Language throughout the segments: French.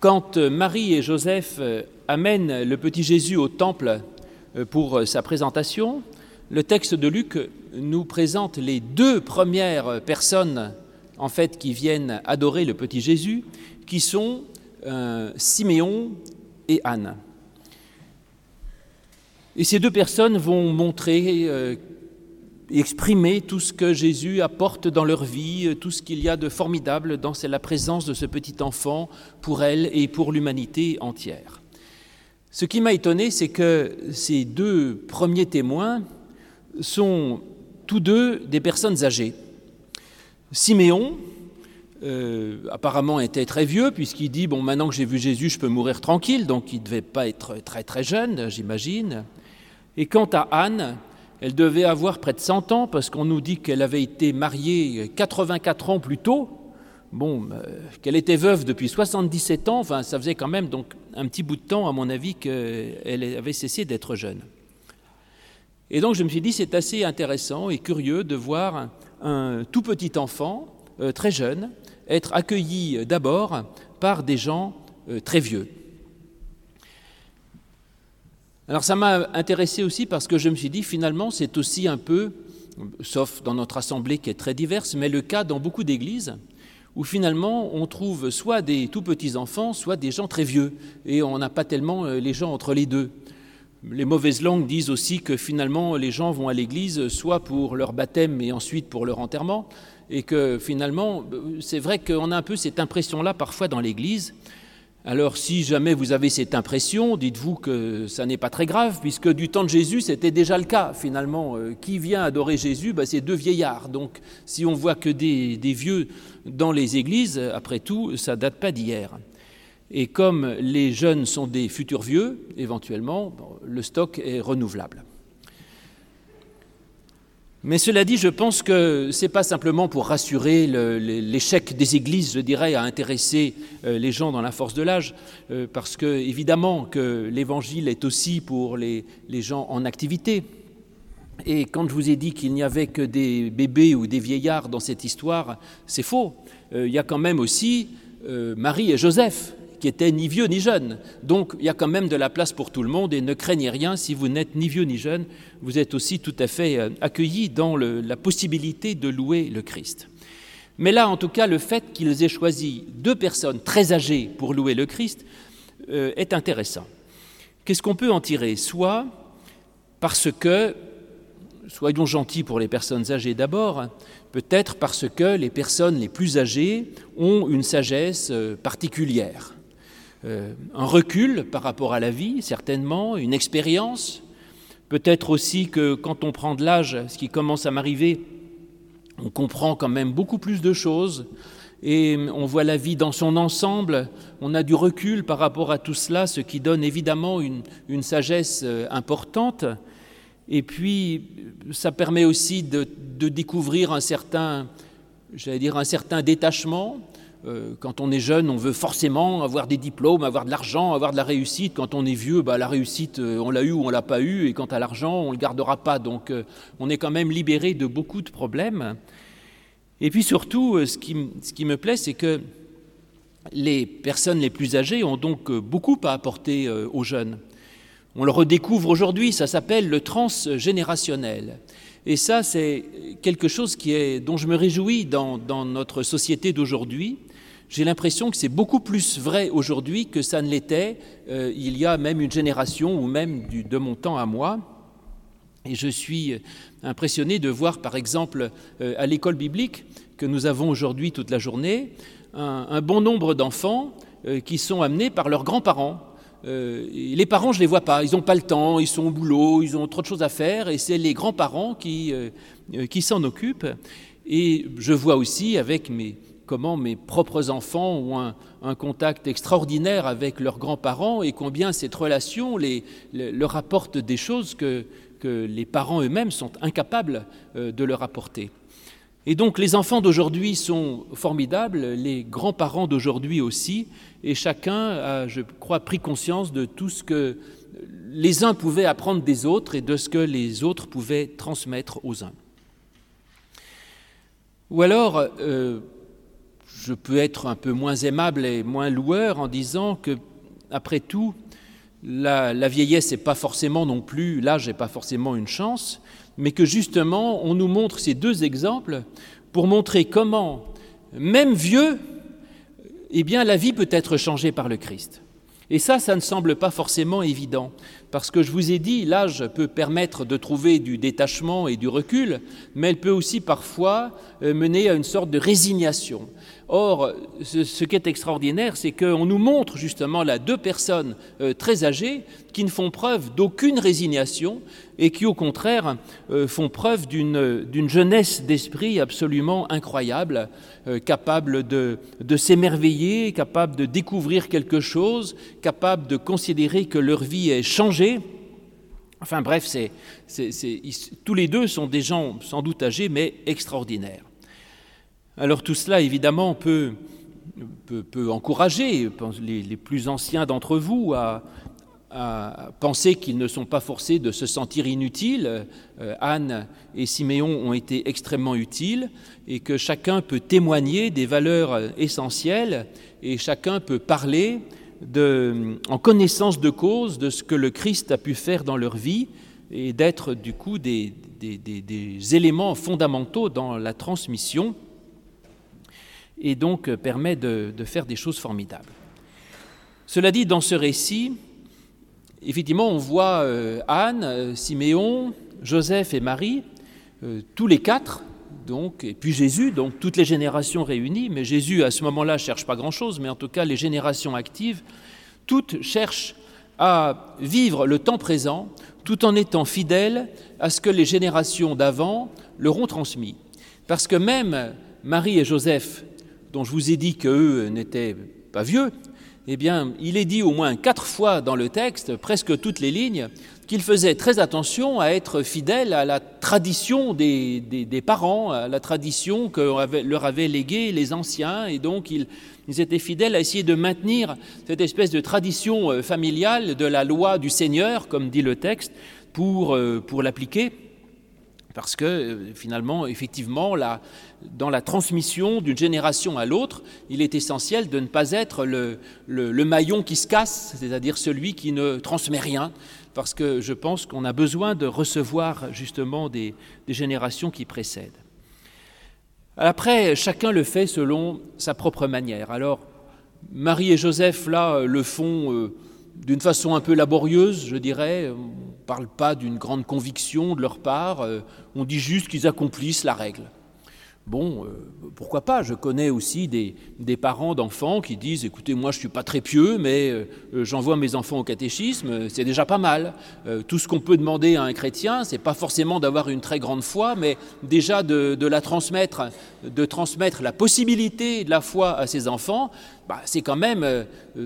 Quand Marie et Joseph amènent le petit Jésus au temple pour sa présentation, le texte de Luc nous présente les deux premières personnes en fait qui viennent adorer le petit Jésus, qui sont euh, Siméon et Anne. Et ces deux personnes vont montrer euh, exprimer tout ce que Jésus apporte dans leur vie, tout ce qu'il y a de formidable dans la présence de ce petit enfant pour elle et pour l'humanité entière. Ce qui m'a étonné, c'est que ces deux premiers témoins sont tous deux des personnes âgées. Siméon, euh, apparemment était très vieux, puisqu'il dit, bon, maintenant que j'ai vu Jésus, je peux mourir tranquille, donc il ne devait pas être très très jeune, j'imagine. Et quant à Anne, elle devait avoir près de 100 ans, parce qu'on nous dit qu'elle avait été mariée 84 ans plus tôt, bon, euh, qu'elle était veuve depuis 77 ans, enfin, ça faisait quand même donc un petit bout de temps, à mon avis, qu'elle avait cessé d'être jeune. Et donc je me suis dit, c'est assez intéressant et curieux de voir un tout petit enfant, euh, très jeune, être accueilli d'abord par des gens euh, très vieux. Alors ça m'a intéressé aussi parce que je me suis dit finalement c'est aussi un peu, sauf dans notre assemblée qui est très diverse, mais le cas dans beaucoup d'églises où finalement on trouve soit des tout petits enfants, soit des gens très vieux, et on n'a pas tellement euh, les gens entre les deux. Les mauvaises langues disent aussi que finalement les gens vont à l'église soit pour leur baptême et ensuite pour leur enterrement, et que finalement, c'est vrai qu'on a un peu cette impression-là parfois dans l'église. Alors si jamais vous avez cette impression, dites-vous que ça n'est pas très grave, puisque du temps de Jésus, c'était déjà le cas finalement. Euh, qui vient adorer Jésus ben, C'est deux vieillards. Donc si on voit que des, vieux dans les églises, après tout, ça date pas d'hier. Et comme les jeunes sont des futurs vieux, éventuellement, le stock est renouvelable. Mais cela dit, je pense que ce n'est pas simplement pour rassurer l'échec des églises, je dirais, à intéresser euh, les gens dans la force de l'âge, euh, parce que évidemment que l'évangile est aussi pour les, gens en activité. Et quand je vous ai dit qu'il n'y avait que des bébés ou des vieillards dans cette histoire, c'est faux. Euh, il y a quand même aussi Marie et Joseph qui était ni vieux ni jeune. Donc il y a quand même de la place pour tout le monde et ne craignez rien, si vous n'êtes ni vieux ni jeune, vous êtes aussi tout à fait euh, accueillis dans la possibilité de louer le Christ. Mais là, en tout cas, le fait qu'ils aient choisi deux personnes très âgées pour louer le Christ euh, est intéressant. Qu'est-ce qu'on peut en tirer? Soit parce que, soyons gentils pour les personnes âgées d'abord, peut-être parce que les personnes les plus âgées ont une sagesse euh, particulière. Euh, un recul par rapport à la vie, certainement, une expérience. Peut-être aussi que quand on prend de l'âge, ce qui commence à m'arriver, on comprend quand même beaucoup plus de choses et on voit la vie dans son ensemble, on a du recul par rapport à tout cela, ce qui donne évidemment une, une sagesse euh, importante. Et puis, ça permet aussi de, de découvrir un certain, j'allais dire, un certain détachement, euh, quand on est jeune, on veut forcément avoir des diplômes, avoir de l'argent, avoir de la réussite. Quand on est vieux, bah, la réussite, euh, on l'a eu ou on l'a pas eu. Et quant à l'argent, on ne le gardera pas. Donc euh, on est quand même libéré de beaucoup de problèmes. Et puis surtout, ce qui, me plaît, c'est que les personnes les plus âgées ont donc beaucoup à apporter aux jeunes. On le redécouvre aujourd'hui, ça s'appelle le transgénérationnel. Et ça, c'est quelque chose dont je me réjouis dans notre société d'aujourd'hui, j'ai l'impression que c'est beaucoup plus vrai aujourd'hui que ça ne l'était euh, il y a même une génération ou même de mon temps à moi. Et je suis impressionné de voir, par exemple, euh, à l'école biblique que nous avons aujourd'hui toute la journée, un, bon nombre d'enfants euh, qui sont amenés par leurs grands-parents. les parents, je ne les vois pas, ils n'ont pas le temps, ils sont au boulot, ils ont trop de choses à faire, et c'est les grands-parents qui, qui s'en occupent. Et je vois aussi avec mes, comment mes propres enfants ont un, contact extraordinaire avec leurs grands-parents et combien cette relation leur apporte des choses que, les parents eux-mêmes sont incapables euh, de leur apporter. Et donc les enfants d'aujourd'hui sont formidables, les grands-parents d'aujourd'hui aussi, et chacun a, je crois, pris conscience de tout ce que les uns pouvaient apprendre des autres et de ce que les autres pouvaient transmettre aux uns. Ou alors, euh, je peux être un peu moins aimable et moins loueur en disant que, après tout, la, vieillesse n'est pas forcément non plus, l'âge n'est pas forcément une chance, mais que justement, on nous montre ces deux exemples pour montrer comment, même vieux, eh la vie peut être changée par le Christ. Et ça, ça ne semble pas forcément évident, parce que je vous ai dit, l'âge peut permettre de trouver du détachement et du recul, mais elle peut aussi parfois euh, mener à une sorte de résignation. Or, ce, qui est extraordinaire, c'est qu'on nous montre justement là deux personnes euh, très âgées qui ne font preuve d'aucune résignation et qui, au contraire, euh, font preuve d'une jeunesse d'esprit absolument incroyable, euh, capable de, de s'émerveiller, capable de découvrir quelque chose, capable de considérer que leur vie est changée. Enfin bref, c'est tous les deux sont des gens sans doute âgés, mais extraordinaires. Alors tout cela, évidemment, peut, peut, encourager les, plus anciens d'entre vous à, penser qu'ils ne sont pas forcés de se sentir inutiles. Euh, Anne et Siméon ont été extrêmement utiles et que chacun peut témoigner des valeurs essentielles et chacun peut parler en connaissance de cause de ce que le Christ a pu faire dans leur vie et d'être du coup des éléments fondamentaux dans la transmission et donc permet de, faire des choses formidables. Cela dit, dans ce récit, effectivement, on voit euh, Anne, euh, Siméon, Joseph et Marie, tous les quatre, donc, et puis Jésus, donc toutes les générations réunies, mais Jésus à ce moment-là cherche pas grand-chose, mais en tout cas les générations actives, toutes cherchent à vivre le temps présent tout en étant fidèles à ce que les générations d'avant leur ont transmis. Parce que même Marie et Joseph dont je vous ai dit qu'eux n'étaient pas vieux, eh bien, il est dit au moins quatre fois dans le texte, presque toutes les lignes, qu'ils faisaient très attention à être fidèles à la tradition des, parents, à la tradition que leur avaient légué les anciens, et donc ils, ils, étaient fidèles à essayer de maintenir cette espèce de tradition euh, familiale de la loi du Seigneur, comme dit le texte, pour, euh, pour l'appliquer. Parce que euh, finalement, effectivement, dans la transmission d'une génération à l'autre, il est essentiel de ne pas être le, maillon qui se casse, c'est-à-dire celui qui ne transmet rien, parce que je pense qu'on a besoin de recevoir justement des, générations qui précèdent. Après, chacun le fait selon sa propre manière. Alors, Marie et Joseph, là, le font... Euh, d'une façon un peu laborieuse, je dirais. On ne parle pas d'une grande conviction de leur part, euh, on dit juste qu'ils accomplissent la règle. Bon, euh, pourquoi pas Je connais aussi des, parents d'enfants qui disent écoutez, moi je ne suis pas très pieux, mais euh, j'envoie mes enfants au catéchisme, c'est déjà pas mal. tout ce qu'on peut demander à un chrétien, c'est pas forcément d'avoir une très grande foi, mais déjà de, la transmettre, de transmettre la possibilité de la foi à ses enfants, bah, c'est quand même, euh,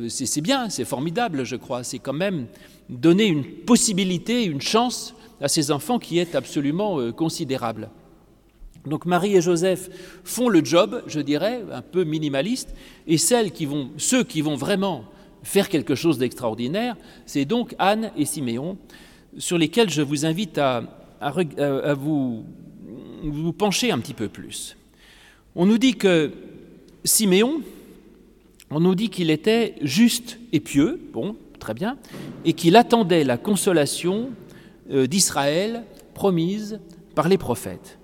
c'est bien, c'est formidable, je crois. C'est quand même donner une possibilité, une chance à ces enfants qui est absolument euh, considérable. Donc Marie et Joseph font le job, je dirais, un peu minimaliste, et ceux qui vont vraiment faire quelque chose d'extraordinaire, c'est donc Anne et Siméon, sur lesquels je vous invite à, à vous, vous pencher un petit peu plus. On nous dit que Siméon, on nous dit qu'il était juste et pieux, bon, très bien, et qu'il attendait la consolation euh, d'Israël promise par les prophètes.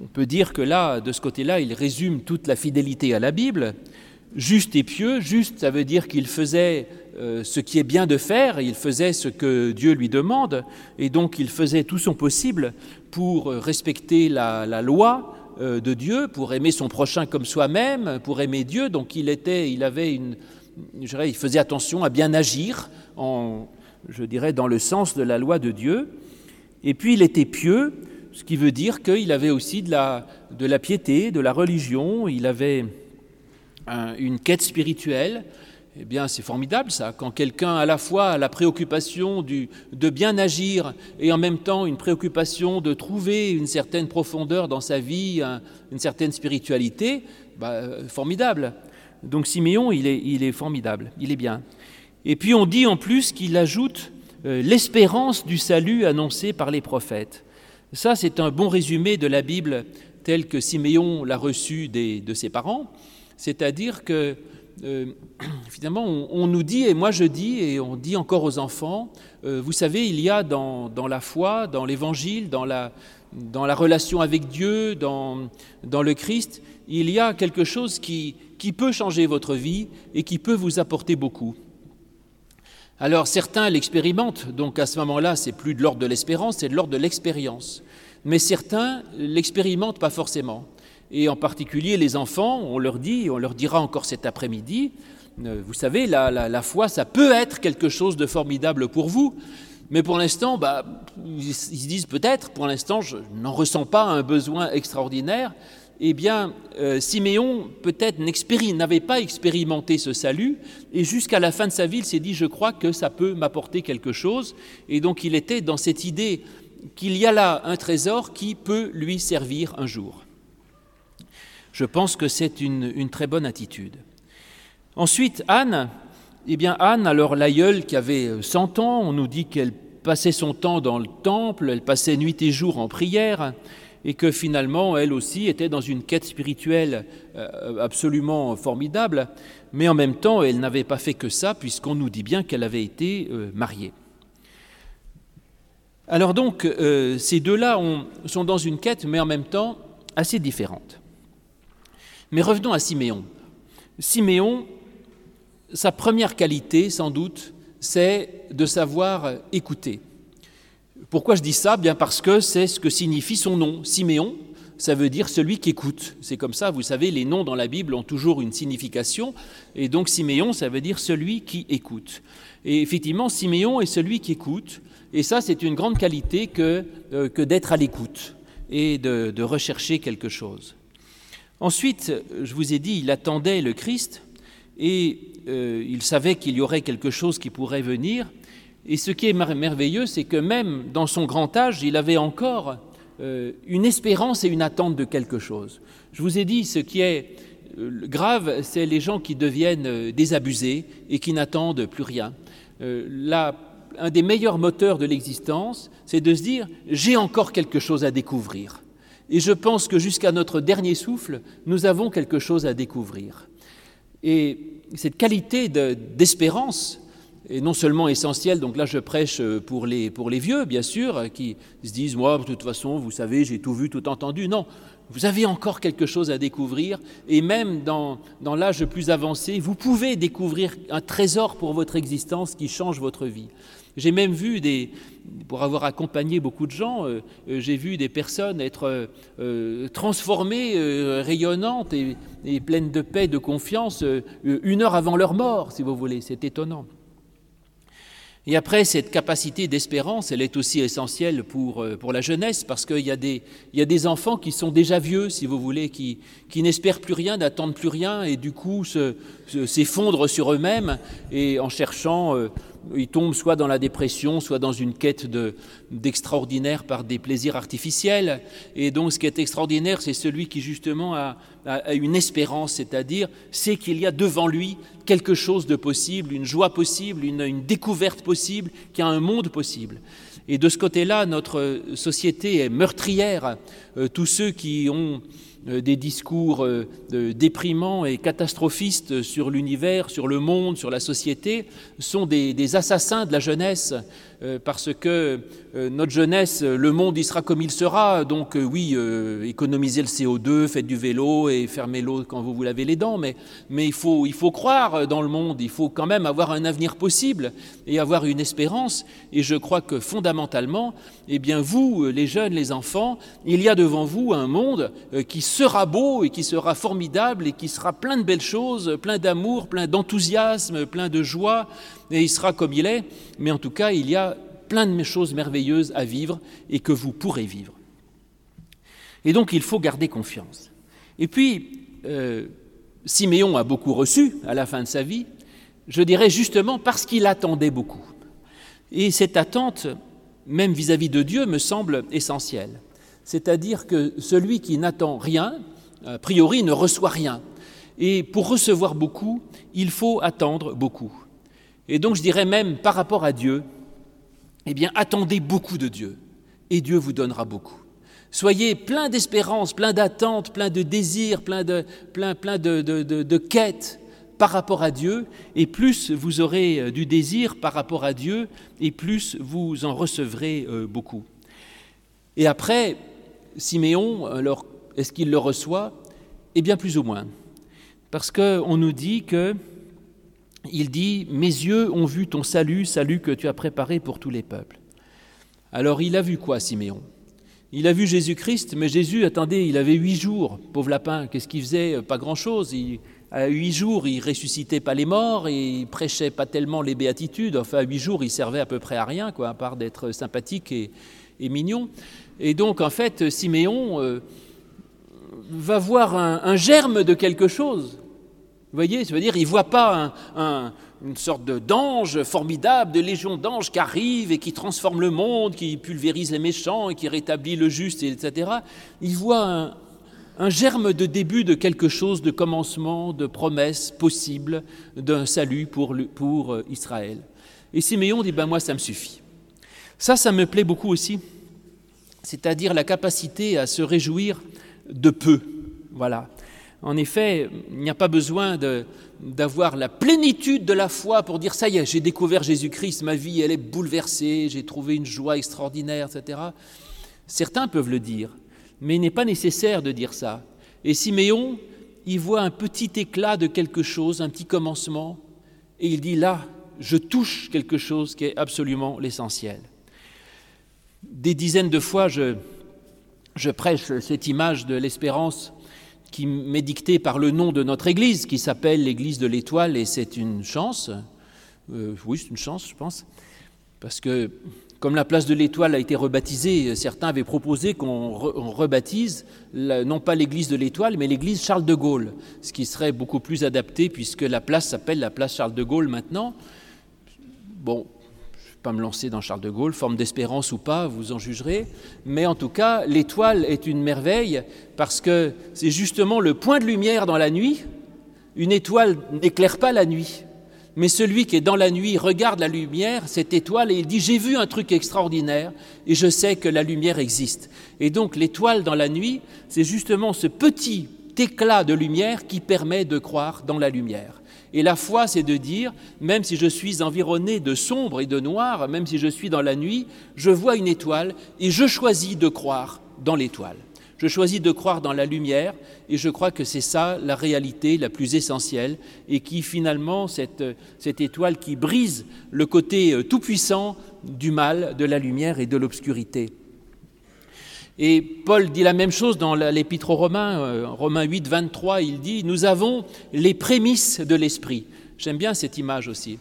On peut dire que là, de ce côté-là, il résume toute la fidélité à la Bible. Juste et pieux, juste, ça veut dire qu'il faisait euh, ce qui est bien de faire, il faisait ce que Dieu lui demande, et donc il faisait tout son possible pour respecter la loi, euh, de Dieu, pour aimer son prochain comme soi-même, pour aimer Dieu. Donc il était, il avait une, je dirais, il faisait attention à bien agir, en, je dirais, dans le sens de la loi de Dieu. Et puis il était pieux, ce qui veut dire qu'il avait aussi de la, piété, de la religion, il avait une quête spirituelle, eh bien, c'est formidable ça, quand quelqu'un à la fois la préoccupation de bien agir et en même temps une préoccupation de trouver une certaine profondeur dans sa vie, une certaine spiritualité, bah, euh, formidable. Donc Siméon, il est, il est formidable, il est bien. Et puis on dit en plus qu'il ajoute euh, l'espérance du salut annoncé par les prophètes. Ça, c'est un bon résumé de la Bible telle que Siméon l'a reçue de ses parents. C'est-à-dire que euh, finalement, on, nous dit, et moi je dis, et on dit encore aux enfants, euh, vous savez, il y a dans, la foi, dans l'évangile, dans la, relation avec Dieu, dans, le Christ, il y a quelque chose qui peut changer votre vie et qui peut vous apporter beaucoup. Alors certains l'expérimentent, donc à ce moment-là, c'est plus de l'ordre de l'espérance, c'est de l'ordre de l'expérience. Mais certains l'expérimentent pas forcément et en particulier les enfants, on leur dit, on leur dira encore cet après-midi, euh, vous savez, la, foi, ça peut être quelque chose de formidable pour vous, mais pour l'instant, bah, ils se disent peut-être, pour l'instant, je n'en ressens pas un besoin extraordinaire. Eh bien, euh, Siméon, peut-être, n'avait pas expérimenté ce salut, et jusqu'à la fin de sa vie, il s'est dit, je crois que ça peut m'apporter quelque chose. Et donc, il était dans cette idée qu'il y a là un trésor qui peut lui servir un jour. Je pense que c'est une, très bonne attitude. Ensuite, Anne, eh bien Anne, alors l'aïeule qui avait 100 ans, on nous dit qu'elle passait son temps dans le temple, elle passait nuit et jour en prière, et que finalement, elle aussi était dans une quête spirituelle euh, absolument formidable, mais en même temps, elle n'avait pas fait que ça, puisqu'on nous dit bien qu'elle avait été euh, mariée. Alors donc, euh, ces deux-là sont dans une quête, mais en même temps assez différente. Mais revenons à Siméon. Siméon, sa première qualité, sans doute, c'est de savoir écouter. Pourquoi je dis ça? Bien parce que c'est ce que signifie son nom. Siméon, ça veut dire celui qui écoute. C'est comme ça, vous savez, les noms dans la Bible ont toujours une signification. Et donc Siméon, ça veut dire celui qui écoute. Et effectivement, Siméon est celui qui écoute. Et ça, c'est une grande qualité que, euh, que d'être à l'écoute et de rechercher quelque chose. Ensuite, je vous ai dit, il attendait le Christ et euh, il savait qu'il y aurait quelque chose qui pourrait venir. Et ce qui est merveilleux, c'est que même dans son grand âge, il avait encore euh, une espérance et une attente de quelque chose. Je vous ai dit, ce qui est euh, grave, c'est les gens qui deviennent désabusés et qui n'attendent plus rien. Là, un des meilleurs moteurs de l'existence, c'est de se dire, j'ai encore quelque chose à découvrir. Et je pense que jusqu'à notre dernier souffle, nous avons quelque chose à découvrir. Et cette qualité d'espérance est non seulement essentielle, donc là je prêche pour les, pour les vieux, bien sûr, qui se disent, moi, de toute façon, vous savez, j'ai tout vu, tout entendu. Non, vous avez encore quelque chose à découvrir, et même dans, dans l'âge plus avancé, vous pouvez découvrir un trésor pour votre existence qui change votre vie. J'ai même vu des, pour avoir accompagné beaucoup de gens, euh, euh, j'ai vu des personnes être euh, transformées, rayonnantes et, pleines de paix, de confiance, une heure avant leur mort, si vous voulez. C'est étonnant. Et après, cette capacité d'espérance, elle est aussi essentielle pour, pour la jeunesse, parce qu'il y, a des, enfants qui sont déjà vieux, si vous voulez, qui, qui n'espèrent plus rien, n'attendent plus rien, et du coup s'effondrent sur eux-mêmes, et en cherchant il tombe soit dans la dépression, soit dans une quête d'extraordinaire par des plaisirs artificiels. Et donc ce qui est extraordinaire, c'est celui qui justement a, une espérance, c'est-à-dire c'est qu'il y a devant lui quelque chose de possible, une joie possible, une, découverte possible, qu'il y a un monde possible. Et de ce côté-là, notre société est meurtrière. Euh, tous ceux qui ont euh, des discours euh, déprimants et catastrophistes sur l'univers, sur le monde, sur la société, sont des, assassins de la jeunesse, euh, parce que notre jeunesse, le monde y sera comme il sera, donc oui, économisez le CO2, faites du vélo et fermez l'eau quand vous vous lavez les dents, mais, mais il, faut, il faut croire dans le monde, il faut quand même avoir un avenir possible et avoir une espérance, et je crois que fondamentalement, eh bien vous, les jeunes, les enfants, il y a devant vous un monde qui sera beau et qui sera formidable et qui sera plein de belles choses, plein d'amour, plein d'enthousiasme, plein de joie, et il sera comme il est, mais en tout cas, il y a plein de choses merveilleuses à vivre et que vous pourrez vivre. Et donc, il faut garder confiance. Et puis, euh, Siméon a beaucoup reçu à la fin de sa vie, je dirais justement parce qu'il attendait beaucoup. Et cette attente, même vis-à-vis -vis de Dieu, me semble essentielle c'est-à-dire que celui qui n'attend rien, a priori, ne reçoit rien. Et pour recevoir beaucoup, il faut attendre beaucoup. Et donc je dirais même par rapport à Dieu, eh bien attendez beaucoup de Dieu, et Dieu vous donnera beaucoup. Soyez plein d'espérance, plein d'attentes, plein de désirs, plein de, plein, de quêtes par rapport à Dieu, et plus vous aurez euh, du désir par rapport à Dieu, et plus vous en recevrez euh, beaucoup. Et après, Siméon, alors, est-ce qu'il le reçoit? Eh bien, plus ou moins. Parce qu'on nous dit que, il dit, Mes yeux ont vu ton salut, salut que tu as préparé pour tous les peuples. Alors, il a vu quoi, Siméon? Il a vu Jésus-Christ, mais Jésus, attendez, il avait huit jours, pauvre lapin, qu'est-ce qu'il faisait? Pas grand-chose. À huit jours, il ressuscitait pas les morts et il prêchait pas tellement les béatitudes. Enfin, à huit jours, il servait à peu près à rien, quoi, à part d'être sympathique et, mignon. Et donc, en fait, Siméon euh, va voir un, germe de quelque chose. Vous voyez, ça veut dire, il voit pas une sorte d'ange formidable, de légion d'anges qui arrive et qui transforme le monde, qui pulvérise les méchants et qui rétablit le juste, etc. Il voit un, un germe de début de quelque chose, de commencement, de promesse possible d'un salut pour, pour euh, Israël. Et Siméon dit, ben moi ça me suffit. Ça, ça me plaît beaucoup aussi, c'est-à-dire la capacité à se réjouir de peu. Voilà. En effet, il n'y a pas besoin d'avoir la plénitude de la foi pour dire ça y est, j'ai découvert Jésus-Christ, ma vie elle est bouleversée, j'ai trouvé une joie extraordinaire, etc. Certains peuvent le dire, mais il n'est pas nécessaire de dire ça. Et Siméon, il voit un petit éclat de quelque chose, un petit commencement, et il dit là, je touche quelque chose qui est absolument l'essentiel. Des dizaines de fois, je prêche cette image de l'espérance qui m'est dictée par le nom de notre Église, qui s'appelle l'Église de l'Étoile, et c'est une chance. Euh, oui, c'est une chance, je pense, parce que comme la place de l'Étoile a été rebaptisée, certains avaient proposé qu'on rebaptise non pas l'église de l'Étoile, mais l'église Charles de Gaulle, ce qui serait beaucoup plus adapté puisque la place s'appelle la place Charles de Gaulle maintenant. Bon, pas me lancer dans Charles de Gaulle, forme d'espérance ou pas, vous en jugerez, mais en tout cas, l'étoile est une merveille parce que c'est justement le point de lumière dans la nuit. Une étoile n'éclaire pas la nuit, mais celui qui est dans la nuit regarde la lumière, cette étoile, et il dit, j'ai vu un truc extraordinaire, et je sais que la lumière existe. Et donc l'étoile dans la nuit, c'est justement ce petit éclat de lumière qui permet de croire dans la lumière. Et la foi, c'est de dire, même si je suis environné de sombre et de noir, même si je suis dans la nuit, je vois une étoile et je choisis de croire dans l'étoile. Je choisis de croire dans la lumière et je crois que c'est ça la réalité la plus essentielle et qui finalement, cette, cette étoile qui brise le côté euh, tout-puissant du mal, de la lumière et de l'obscurité. Et Paul dit la même chose dans l'Épître aux Romains, euh, Romains 8, 23, il dit, nous avons les prémices de l'Esprit. J'aime bien cette image aussi.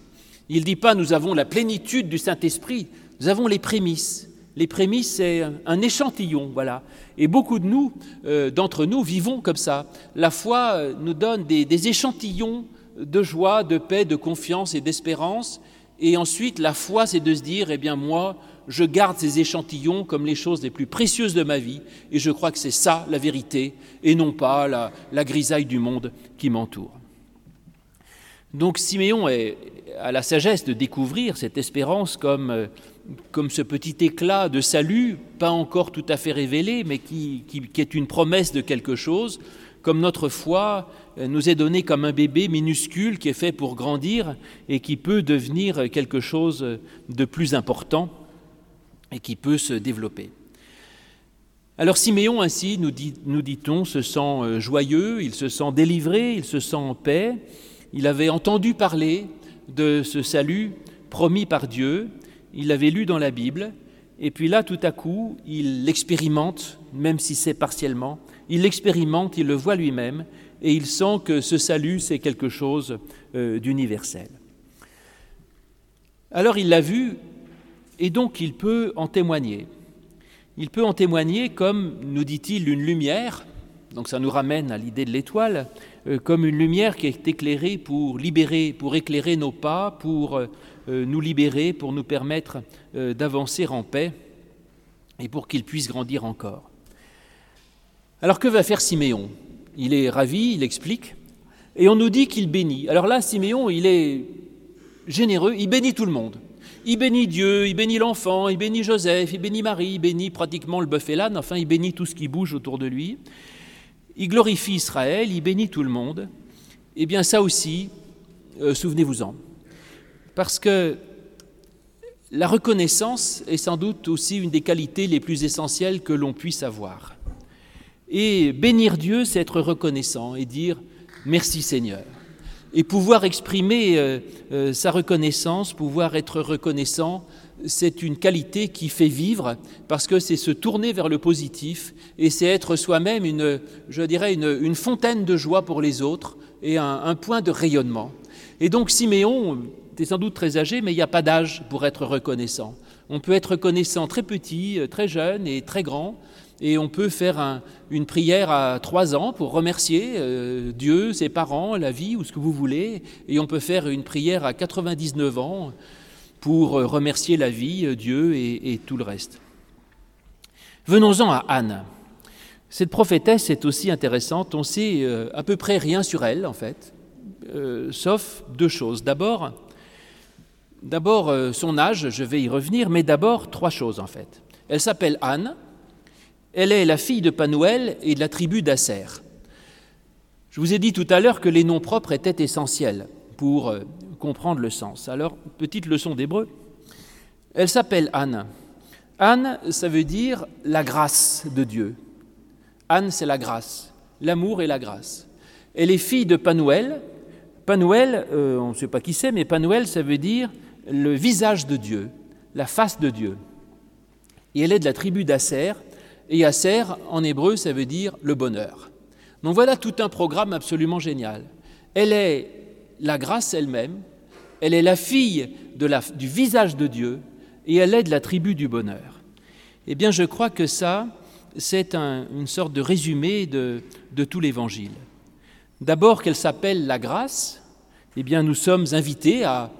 Il ne dit pas nous avons la plénitude du Saint-Esprit, nous avons les prémices. Les prémices, c'est un échantillon, voilà. Et beaucoup de nous, euh, d'entre nous, vivons comme ça. La foi euh, nous donne des, échantillons de joie, de paix, de confiance et d'espérance. Et ensuite, la foi, c'est de se dire, eh bien moi, je garde ces échantillons comme les choses les plus précieuses de ma vie, et je crois que c'est ça la vérité, et non pas la, grisaille du monde qui m'entoure. Donc Siméon a la sagesse de découvrir cette espérance comme euh, comme ce petit éclat de salut, pas encore tout à fait révélé, mais qui, est une promesse de quelque chose, comme notre foi euh, nous est donnée comme un bébé minuscule qui est fait pour grandir et qui peut devenir quelque chose de plus important et qui peut se développer. Alors Siméon ainsi, nous, dit, nous dit-on, se sent euh, joyeux, il se sent délivré, il se sent en paix, il avait entendu parler de ce salut promis par Dieu, il l'avait lu dans la Bible, et puis là, tout à coup, il l'expérimente, même si c'est partiellement, il l'expérimente, il le voit lui-même, et il sent que ce salut, c'est quelque chose euh, d'universel. Alors il l'a vu, et donc il peut en témoigner. Il peut en témoigner comme, nous dit-il, une lumière, donc ça nous ramène à l'idée de l'étoile, euh, comme une lumière qui est éclairée pour libérer, pour éclairer nos pas, pour euh, euh, nous libérer, pour nous permettre d'avancer en paix et pour qu'il puisse grandir encore. Alors que va faire Siméon? Il est ravi, il explique, et on nous dit qu'il bénit. Alors là, Siméon, il est généreux, il bénit tout le monde. Il bénit Dieu, il bénit l'enfant, il bénit Joseph, il bénit Marie, il bénit pratiquement le bœuf et l'âne, enfin il bénit tout ce qui bouge autour de lui. Il glorifie Israël, il bénit tout le monde. Eh bien ça aussi, euh, souvenez-vous-en. Parce que la reconnaissance est sans doute aussi une des qualités les plus essentielles que l'on puisse avoir. Et bénir Dieu, c'est être reconnaissant et dire merci Seigneur. Et pouvoir exprimer euh, euh, sa reconnaissance, pouvoir être reconnaissant, c'est une qualité qui fait vivre parce que c'est se tourner vers le positif et c'est être soi-même une, je dirais, une, fontaine de joie pour les autres et un, point de rayonnement. Et donc Siméon, es sans doute très âgé, mais il n'y a pas d'âge pour être reconnaissant. On peut être reconnaissant très petit, euh, très jeune et très grand. Et on peut faire une prière à trois ans pour remercier euh, Dieu, ses parents, la vie ou ce que vous voulez. Et on peut faire une prière à 99 ans pour euh, remercier la vie, euh, Dieu et, tout le reste. Venons-en à Anne. Cette prophétesse est aussi intéressante. On sait à peu près rien sur elle, en fait, sauf deux choses. D'abord, d'abord son âge, je vais y revenir, mais d'abord trois choses, en fait. Elle s'appelle Anne. Elle est la fille de Panuel et de la tribu d'Asser. Je vous ai dit tout à l'heure que les noms propres étaient essentiels pour euh, comprendre le sens. Alors, petite leçon d'hébreu. Elle s'appelle Anne. Anne, ça veut dire la grâce de Dieu. Anne, c'est la grâce, l'amour et la grâce. Elle est fille de Panuel. Panuel, euh, on ne sait pas qui c'est, mais Panuel, ça veut dire le visage de Dieu, la face de Dieu. Et elle est de la tribu d'Asser, et Aser, en hébreu, ça veut dire le bonheur. Donc voilà tout un programme absolument génial. Elle est la grâce elle-même, elle est la fille du visage de Dieu, et elle est de la tribu du bonheur. Eh bien, je crois que ça, c'est une sorte de résumé de, tout l'Évangile. D'abord qu'elle s'appelle la grâce, eh bien, nous sommes invités à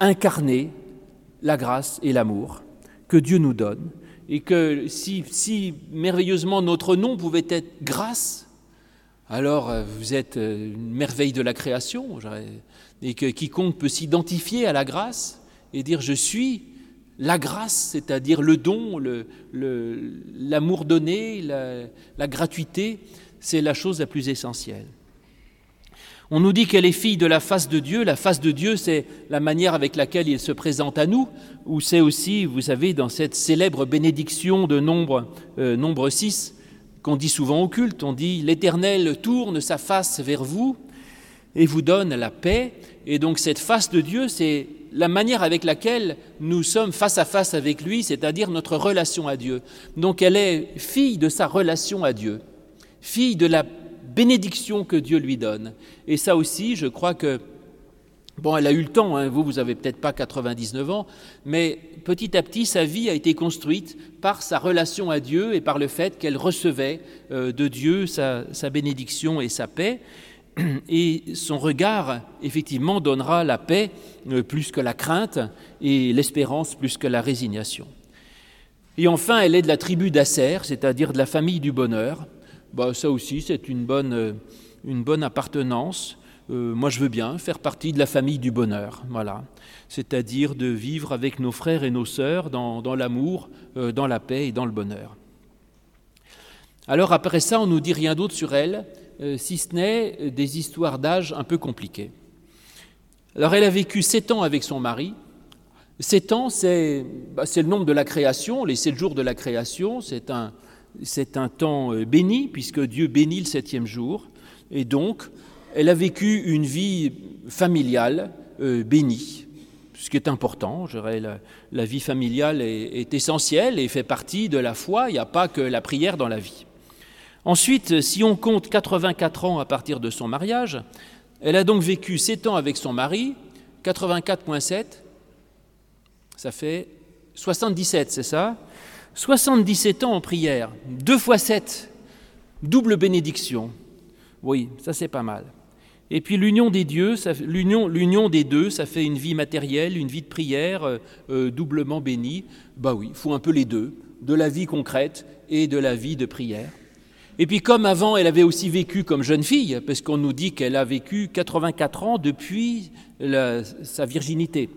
incarner la grâce et l'amour que Dieu nous donne et que si, merveilleusement notre nom pouvait être grâce, alors euh, vous êtes euh, une merveille de la création, et que quiconque peut s'identifier à la grâce et dire je suis la grâce, c'est-à-dire le don, l'amour donné, la gratuité, c'est la chose la plus essentielle. On nous dit qu'elle est fille de la face de Dieu. La face de Dieu, c'est la manière avec laquelle il se présente à nous, ou c'est aussi, vous savez, dans cette célèbre bénédiction de nombre, euh, nombre 6, qu'on dit souvent au culte, on dit L'Éternel tourne sa face vers vous et vous donne la paix. Et donc cette face de Dieu, c'est la manière avec laquelle nous sommes face à face avec lui, c'est-à-dire notre relation à Dieu. Donc elle est fille de sa relation à Dieu, fille de la bénédiction que Dieu lui donne. Et ça aussi, je crois que, bon, elle a eu le temps, hein, vous, vous avez peut-être pas 99 ans, mais petit à petit, sa vie a été construite par sa relation à Dieu et par le fait qu'elle recevait euh, de Dieu sa, bénédiction et sa paix. Et son regard, effectivement, donnera la paix euh, plus que la crainte et l'espérance plus que la résignation. Et enfin, elle est de la tribu d'Asser, c'est-à-dire de la famille du bonheur. Bah, ça aussi, c'est une bonne, euh, une bonne appartenance. Euh, moi, je veux bien faire partie de la famille du bonheur, voilà. C'est-à-dire de vivre avec nos frères et nos sœurs dans, l'amour, euh, dans la paix et dans le bonheur. Alors après ça, on nous dit rien d'autre sur elle, si ce n'est des histoires d'âge un peu compliquées. Alors elle a vécu sept ans avec son mari. Sept ans, c'est bah, le nombre de la création, les sept jours de la création. C'est un, c'est un temps euh, béni, puisque Dieu bénit le septième jour, et donc elle a vécu une vie familiale euh, bénie, ce qui est important. Je la, vie familiale est, essentielle et fait partie de la foi, il n'y a pas que la prière dans la vie. Ensuite, si on compte 84 ans à partir de son mariage, elle a donc vécu 7 ans avec son mari, 84.7, ça fait 77, c'est ça? 77 ans en prière, deux fois sept, double bénédiction. Oui, ça c'est pas mal. Et puis l'union des dieux, l'union, l'union des deux, ça fait une vie matérielle, une vie de prière euh, euh, doublement bénie. Bah oui, il faut un peu les deux, de la vie concrète et de la vie de prière. Et puis comme avant, elle avait aussi vécu comme jeune fille, parce qu'on nous dit qu'elle a vécu 84 ans depuis sa virginité.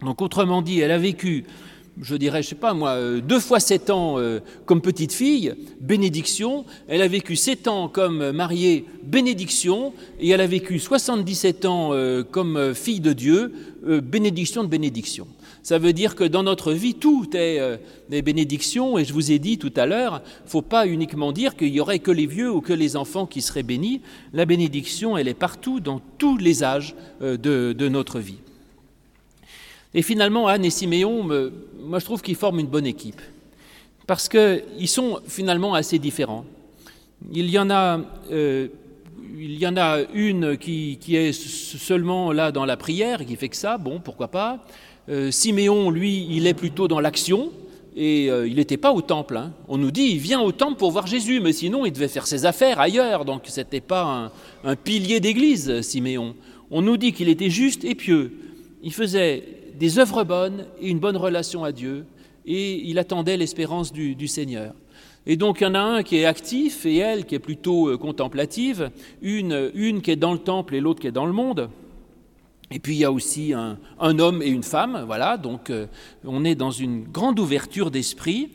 Donc autrement dit, elle a vécu je dirais, je sais pas moi, euh, deux fois sept ans euh, comme petite fille, bénédiction. Elle a vécu sept ans comme mariée, bénédiction. Et elle a vécu 77 ans euh, comme fille de Dieu, bénédiction de bénédiction. Ça veut dire que dans notre vie, tout est des bénédictions. Et je vous ai dit tout à l'heure, il ne faut pas uniquement dire qu'il y aurait que les vieux ou que les enfants qui seraient bénis. La bénédiction, elle est partout, dans tous les âges de notre vie. Et finalement, Anne et Siméon, moi je trouve qu'ils forment une bonne équipe, parce qu'ils sont finalement assez différents. Il y en a, euh, une qui, est seulement là dans la prière, qui fait que ça, bon, pourquoi pas. Euh, Siméon, lui, il est plutôt dans l'action, et euh, il n'était pas au temple. Hein. On nous dit, il vient au temple pour voir Jésus, mais sinon il devait faire ses affaires ailleurs, donc ce n'était pas un, un pilier d'église, Siméon. On nous dit qu'il était juste et pieux. Il faisait des œuvres bonnes et une bonne relation à Dieu, et il attendait l'espérance du, Seigneur. Et donc il y en a un qui est actif et elle qui est plutôt euh, contemplative, une, une qui est dans le temple et l'autre qui est dans le monde. Et puis il y a aussi un, homme et une femme, voilà, donc euh, on est dans une grande ouverture d'esprit,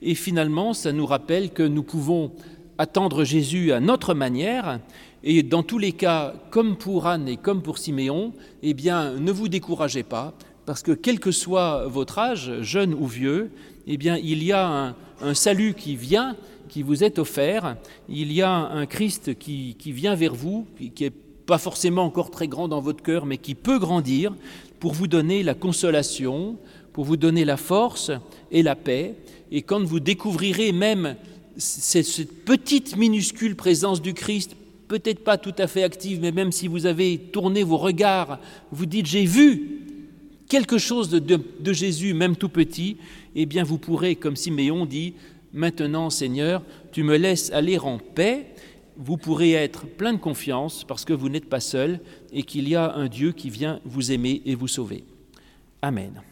et finalement ça nous rappelle que nous pouvons attendre Jésus à notre manière, et dans tous les cas, comme pour Anne et comme pour Siméon, eh bien ne vous découragez pas, parce que quel que soit votre âge, jeune ou vieux, eh bien, il y a un, salut qui vient, qui vous est offert, il y a un Christ qui, vient vers vous, qui n'est pas forcément encore très grand dans votre cœur, mais qui peut grandir pour vous donner la consolation, pour vous donner la force et la paix. Et quand vous découvrirez même cette petite minuscule présence du Christ, peut-être pas tout à fait active, mais même si vous avez tourné vos regards, vous dites j'ai vu, quelque chose de, Jésus, même tout petit, eh bien vous pourrez, comme Siméon dit, maintenant Seigneur, tu me laisses aller en paix, vous pourrez être plein de confiance parce que vous n'êtes pas seul et qu'il y a un Dieu qui vient vous aimer et vous sauver. Amen.